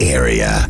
Area.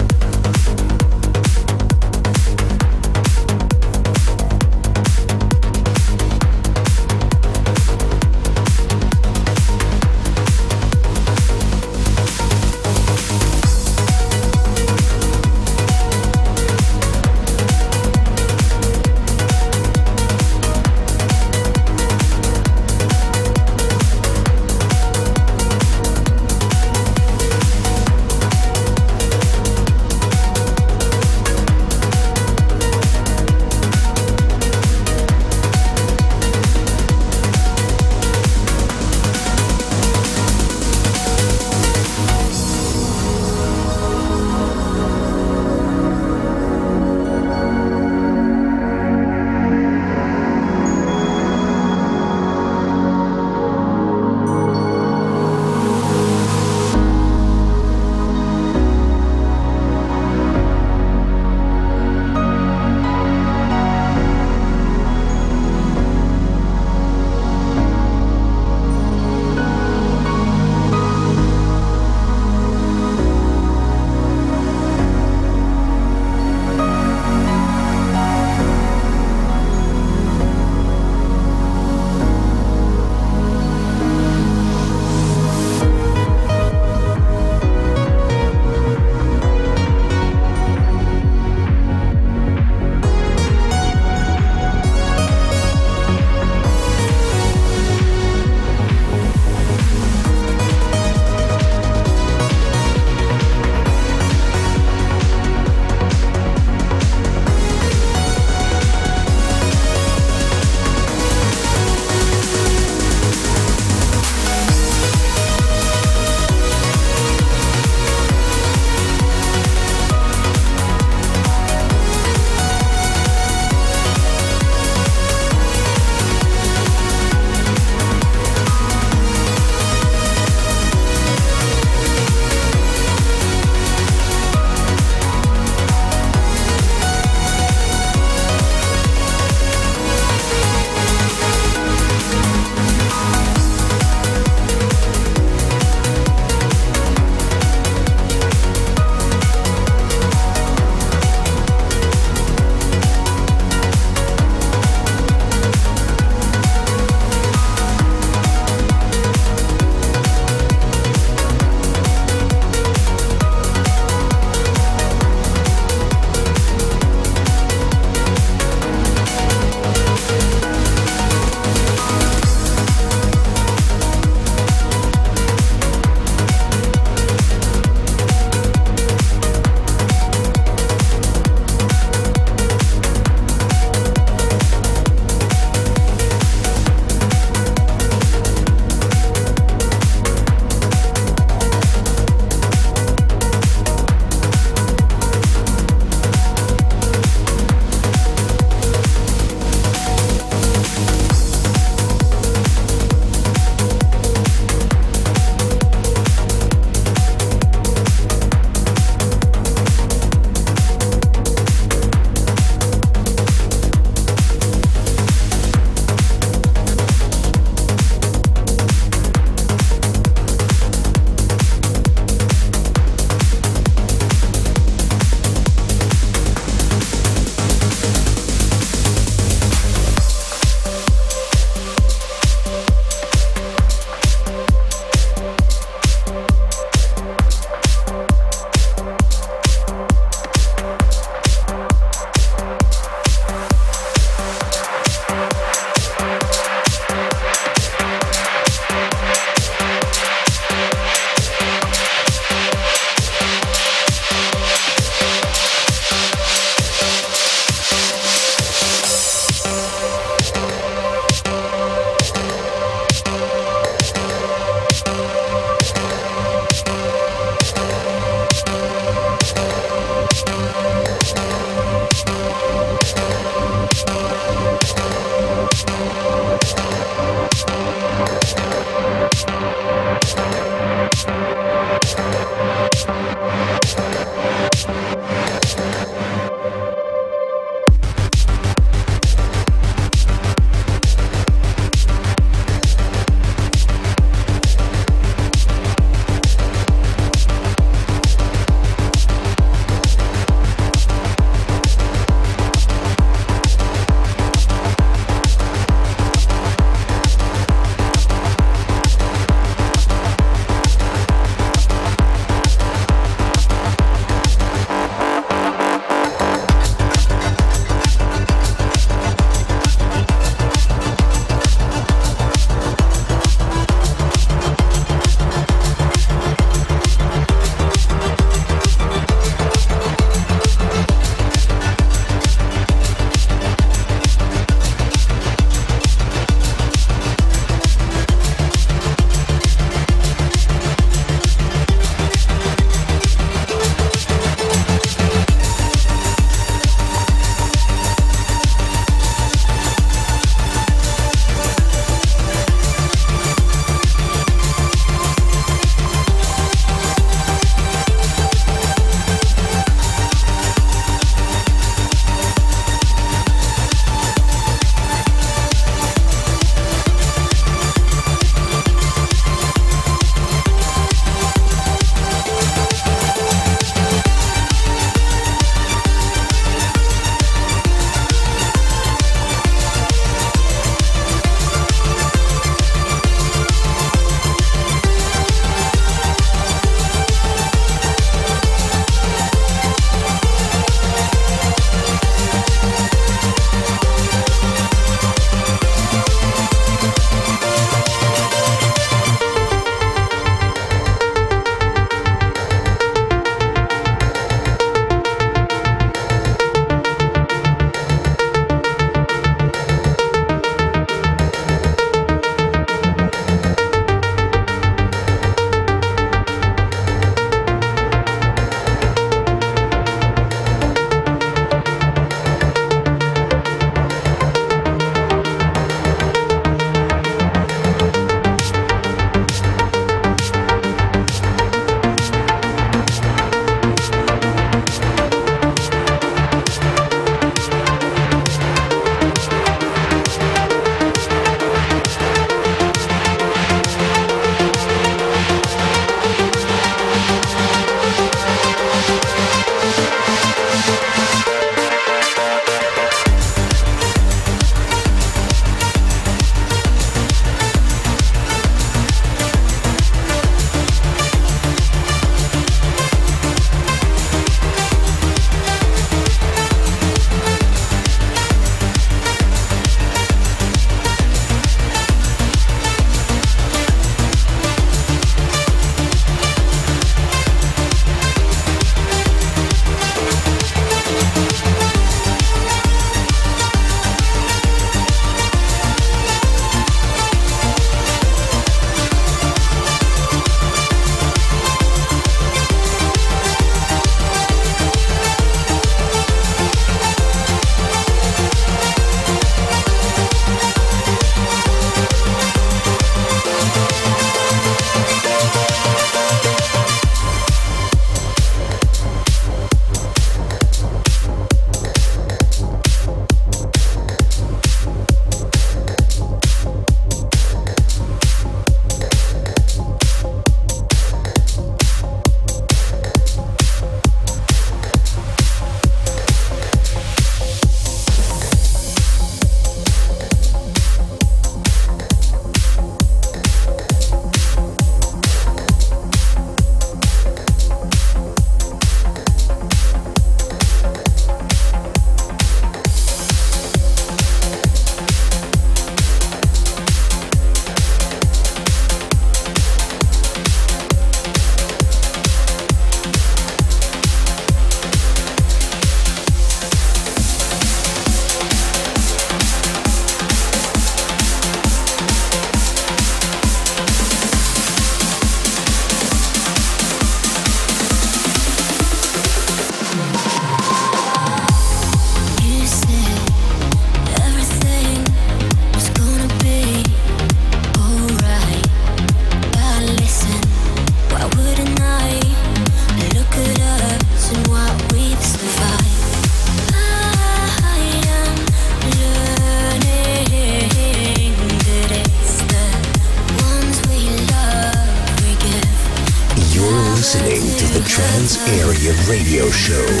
Show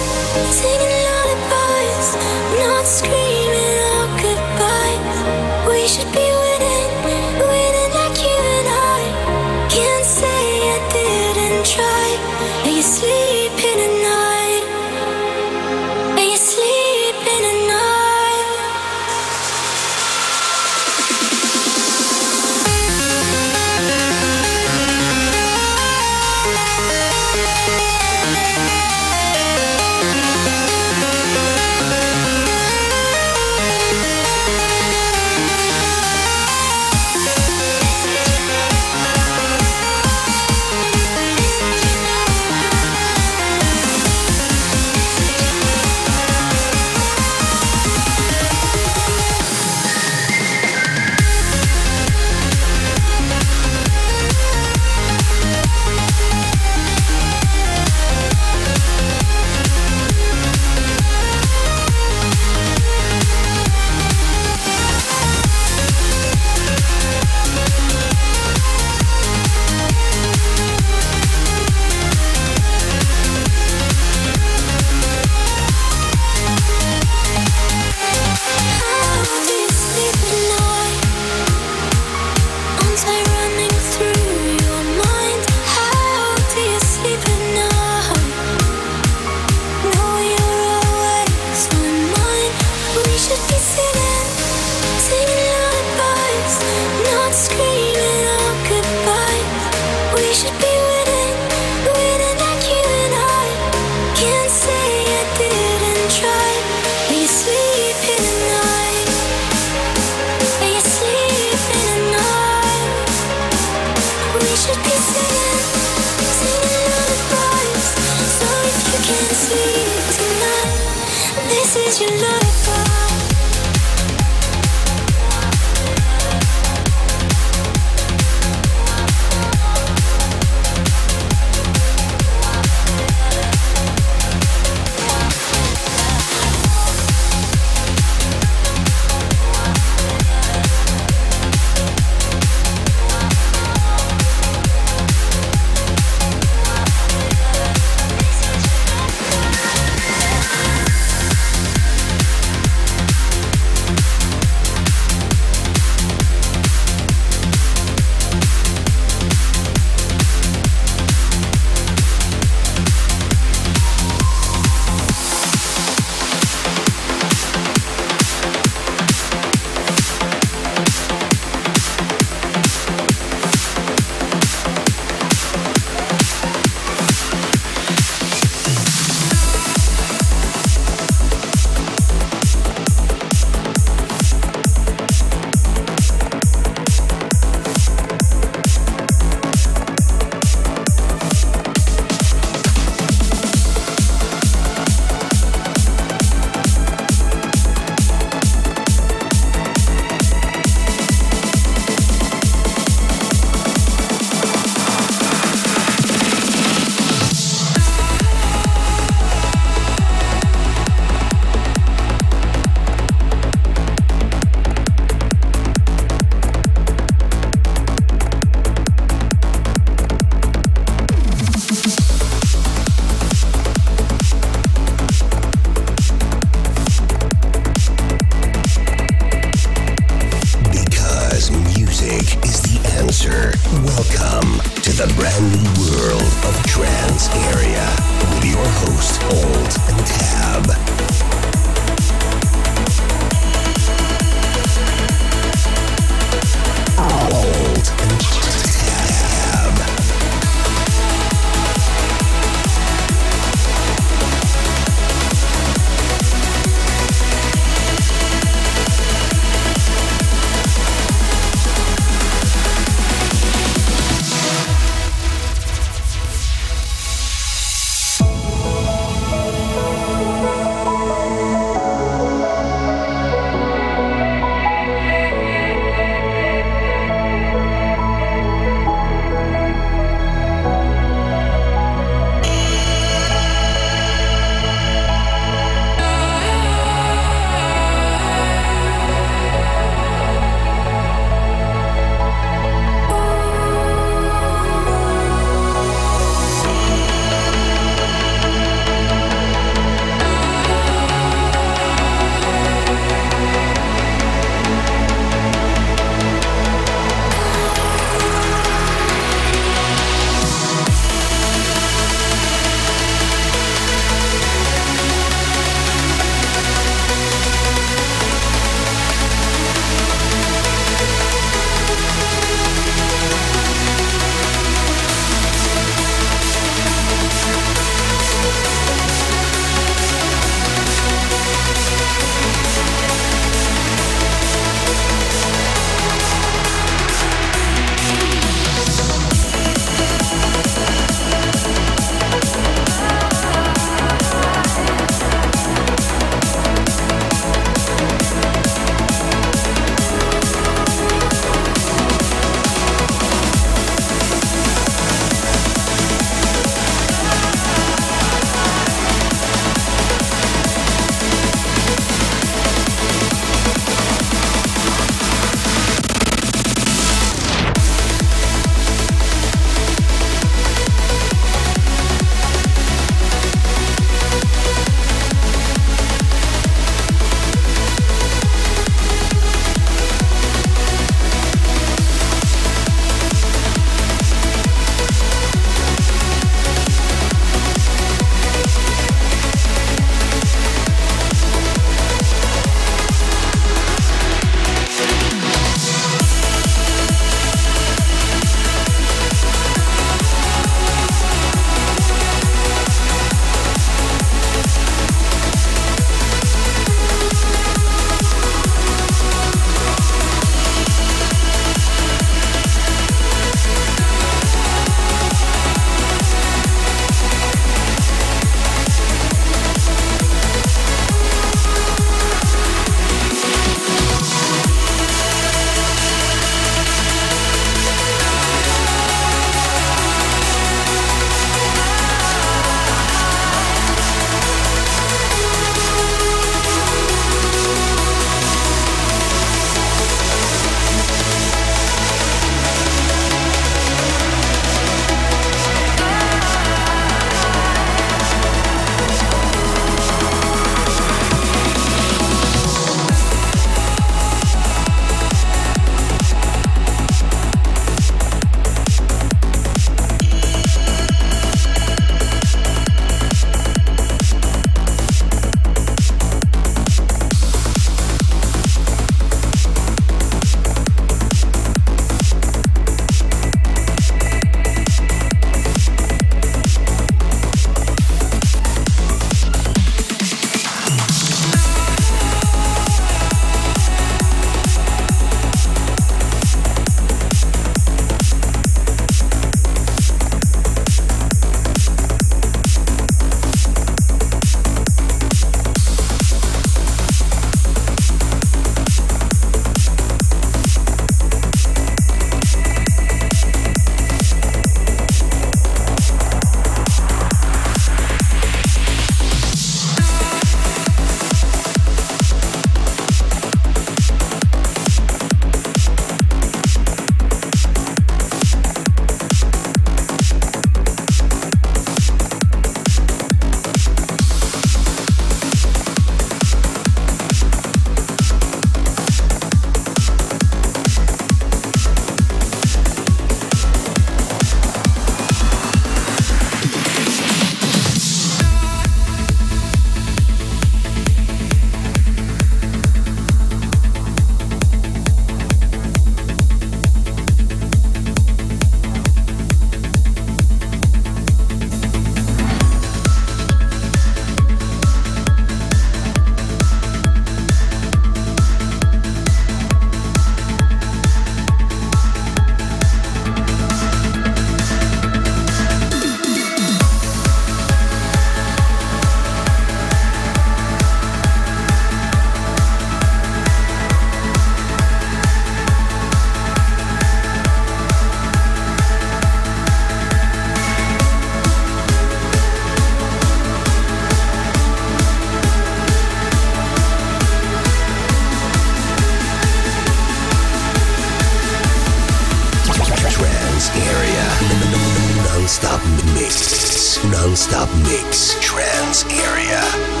Nonstop Non-stop mix. Trans area.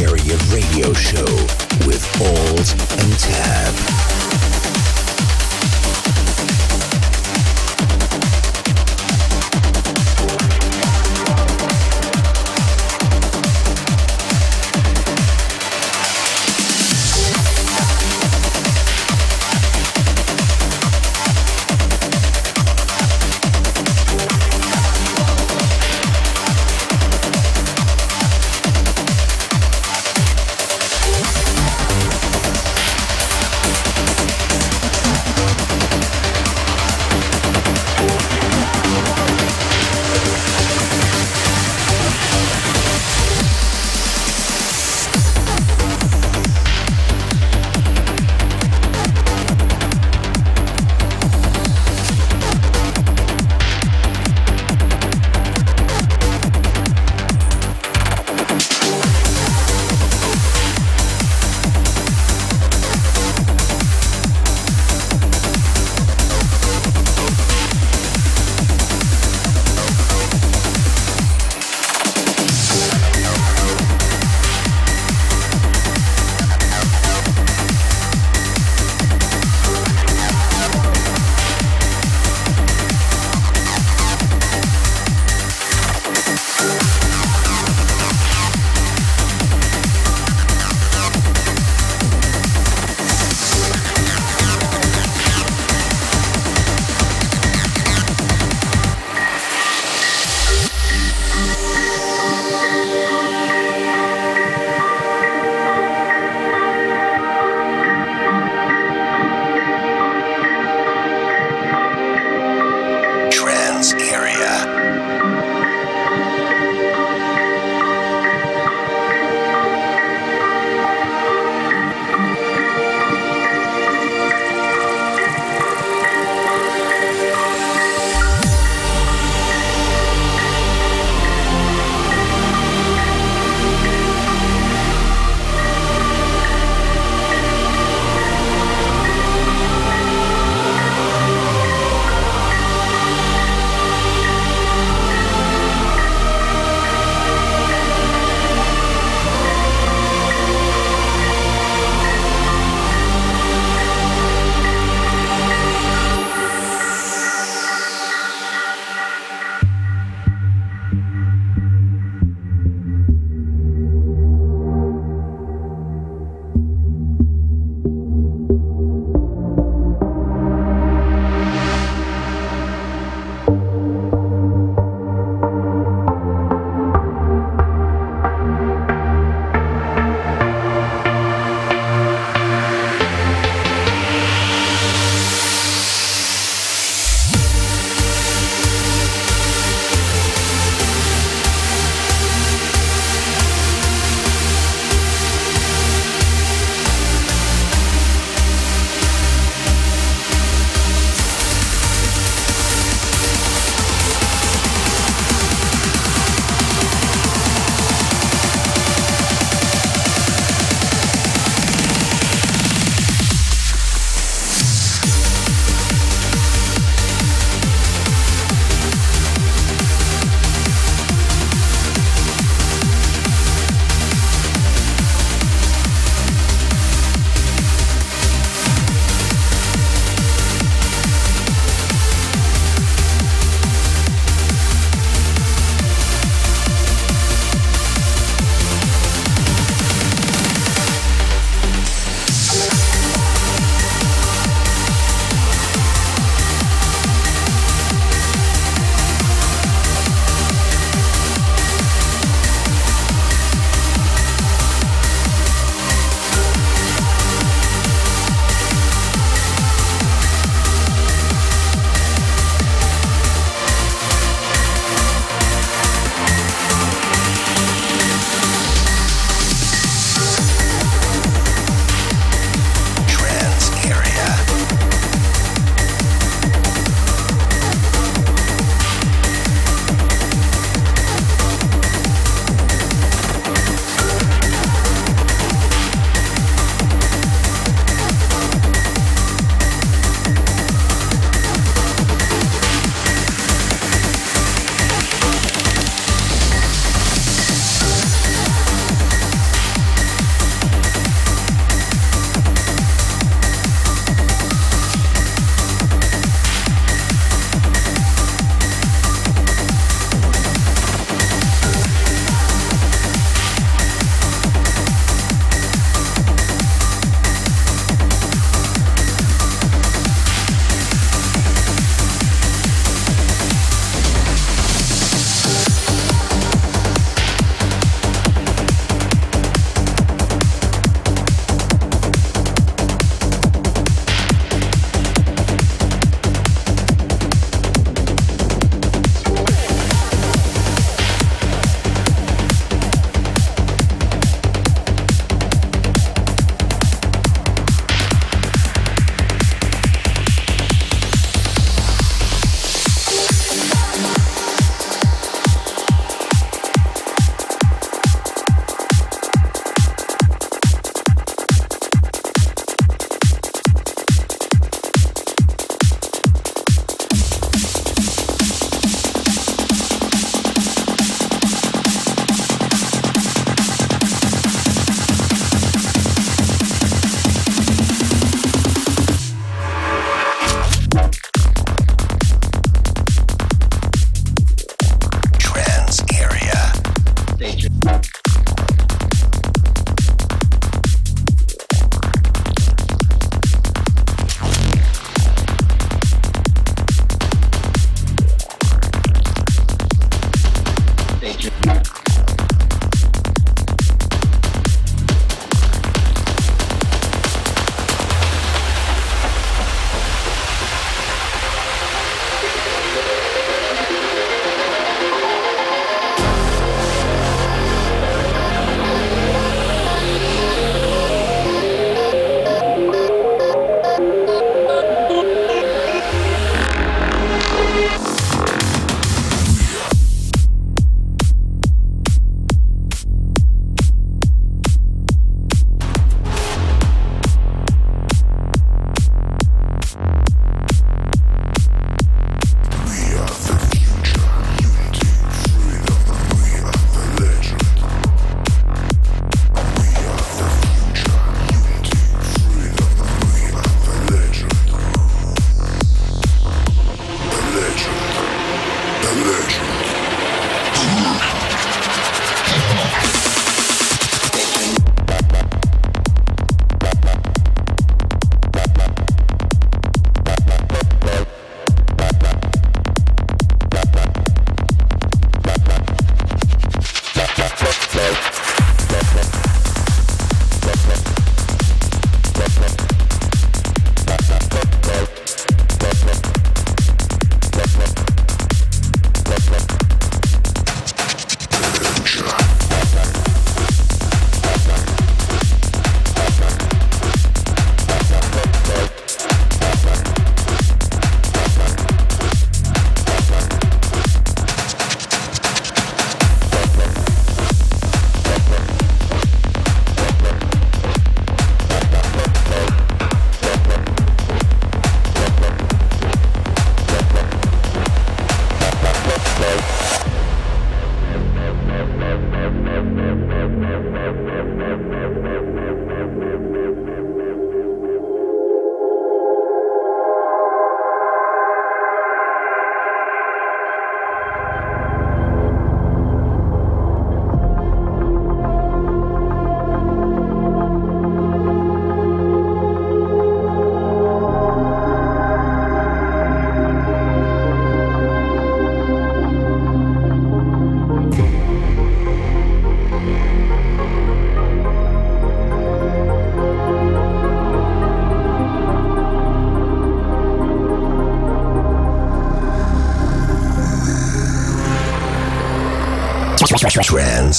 Area Radio Show with Alt and Tab.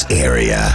Area.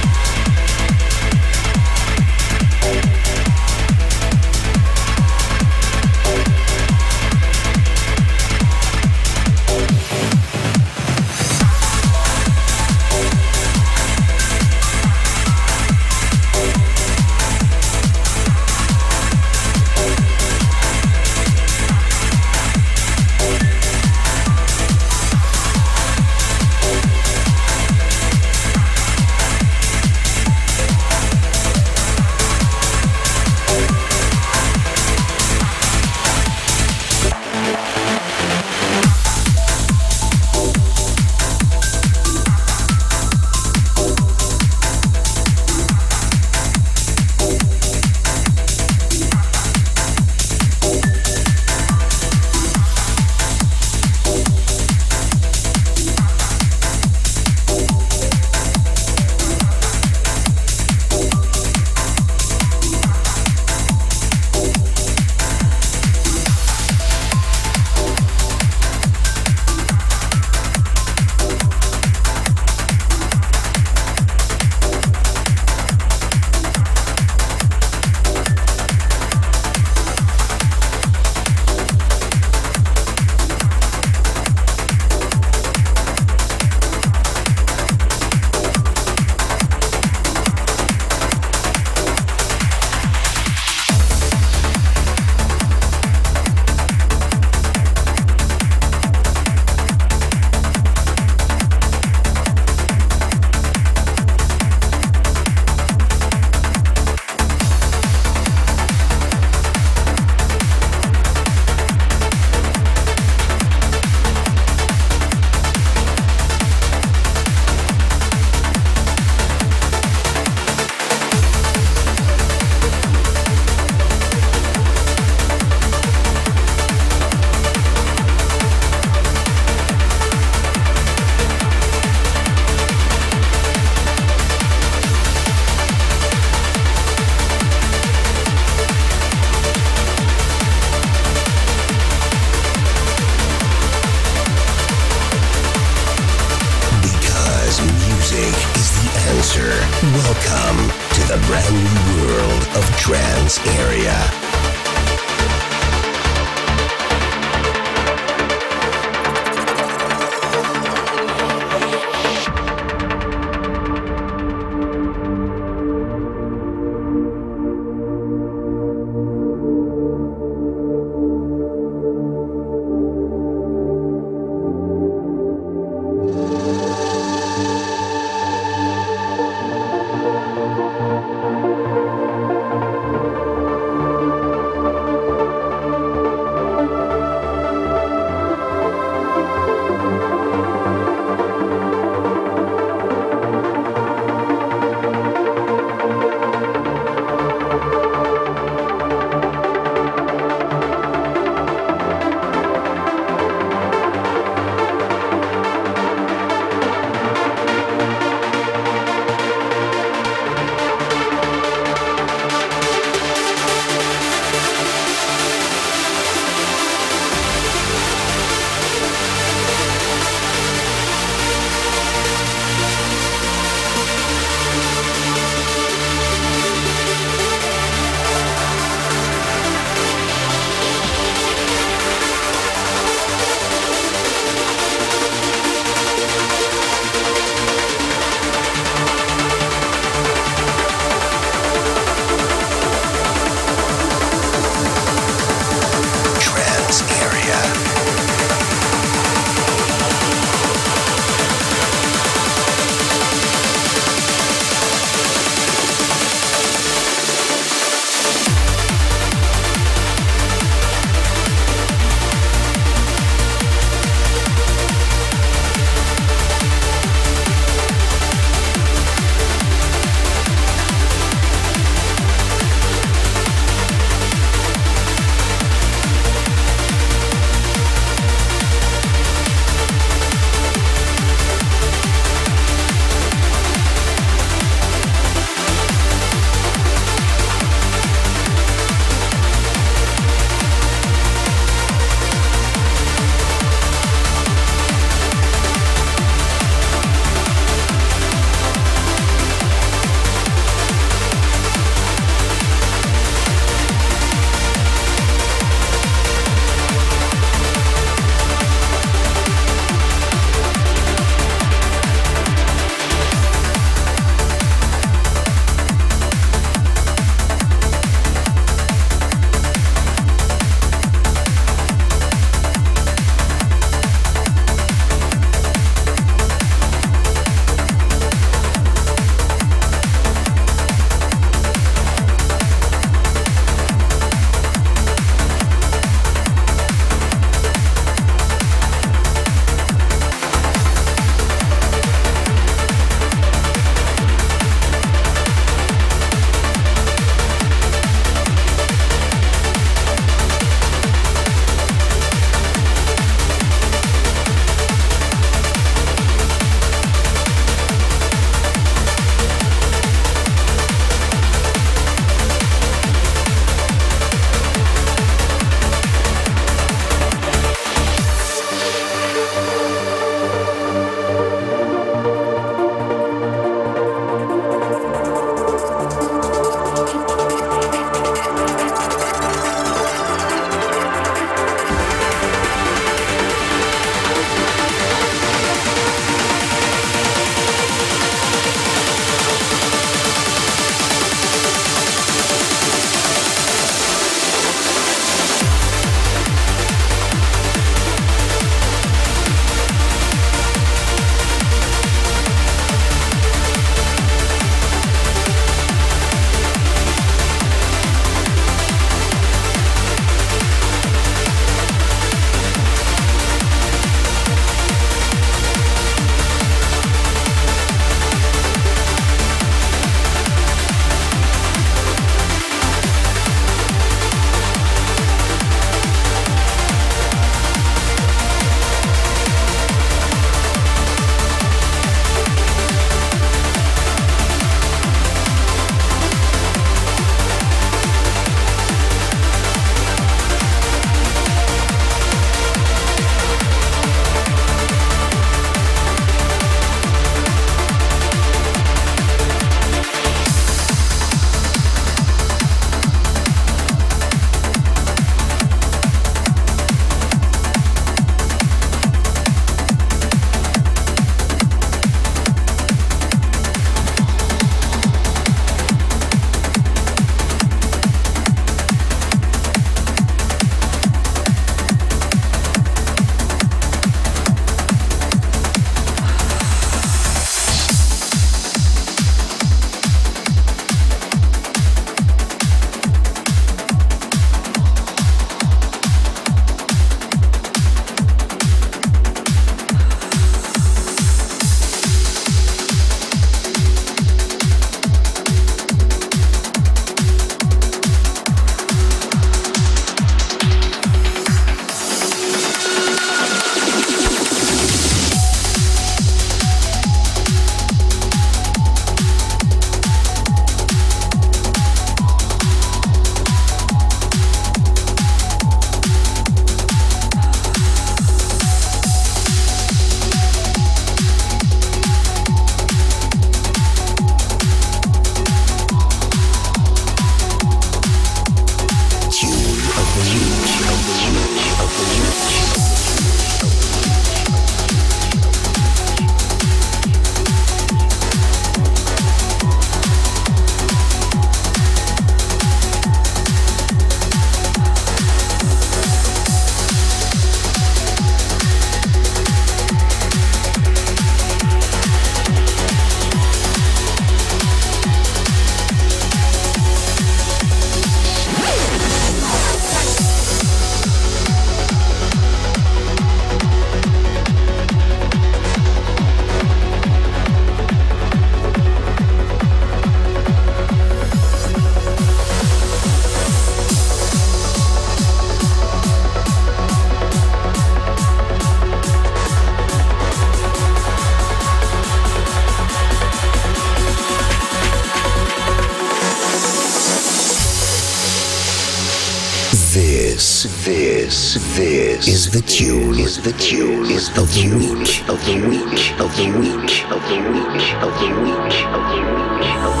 of the week, of the week, of the week, of the week, of the week, of the week.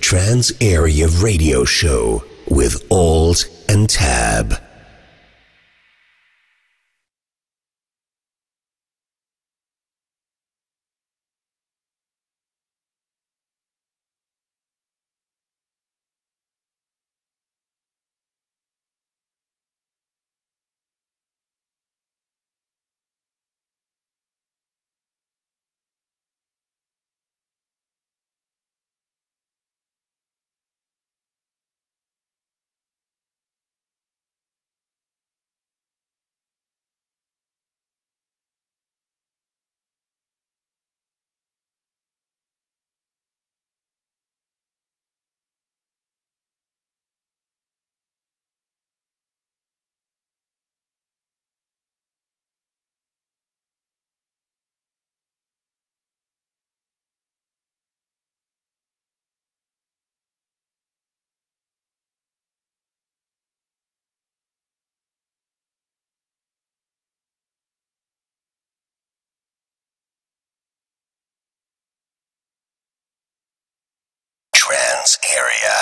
Trans Area Radio Show with Alt and Tab. area.